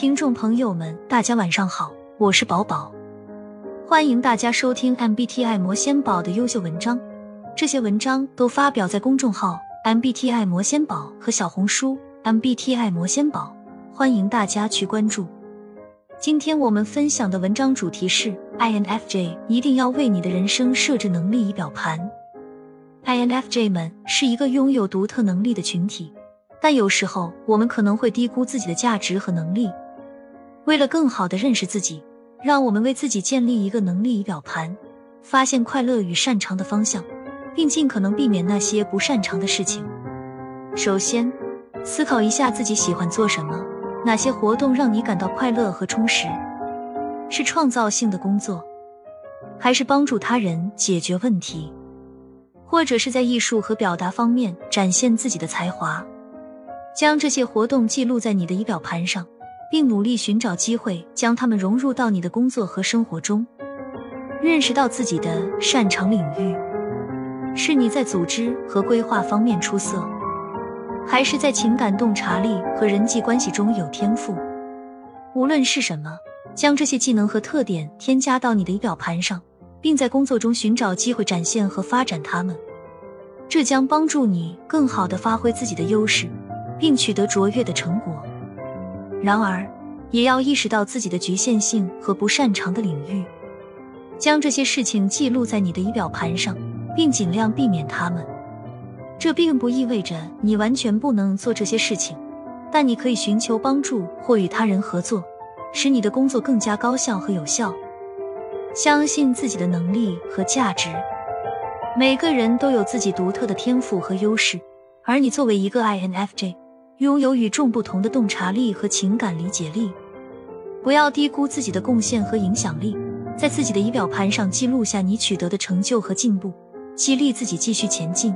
听众朋友们，大家晚上好，我是宝宝，欢迎大家收听 MBTI 魔仙宝的优秀文章。这些文章都发表在公众号 MBTI 魔仙宝和小红书 MBTI 魔仙宝，欢迎大家去关注。今天我们分享的文章主题是 INFJ 一定要为你的人生设置能力仪表盘。INFJ 们是一个拥有独特能力的群体，但有时候我们可能会低估自己的价值和能力。为了更好的认识自己，让我们为自己建立一个能力仪表盘，发现快乐与擅长的方向，并尽可能避免那些不擅长的事情。首先，思考一下自己喜欢做什么，哪些活动让你感到快乐和充实？是创造性的工作，还是帮助他人解决问题，或者是在艺术和表达方面展现自己的才华？将这些活动记录在你的仪表盘上。并努力寻找机会，将他们融入到你的工作和生活中。认识到自己的擅长领域，是你在组织和规划方面出色，还是在情感洞察力和人际关系中有天赋？无论是什么，将这些技能和特点添加到你的仪表盘上，并在工作中寻找机会展现和发展它们，这将帮助你更好的发挥自己的优势，并取得卓越的成果。然而，也要意识到自己的局限性和不擅长的领域，将这些事情记录在你的仪表盘上，并尽量避免它们。这并不意味着你完全不能做这些事情，但你可以寻求帮助或与他人合作，使你的工作更加高效和有效。相信自己的能力和价值。每个人都有自己独特的天赋和优势，而你作为一个 INFJ。拥有与众不同的洞察力和情感理解力，不要低估自己的贡献和影响力。在自己的仪表盘上记录下你取得的成就和进步，激励自己继续前进。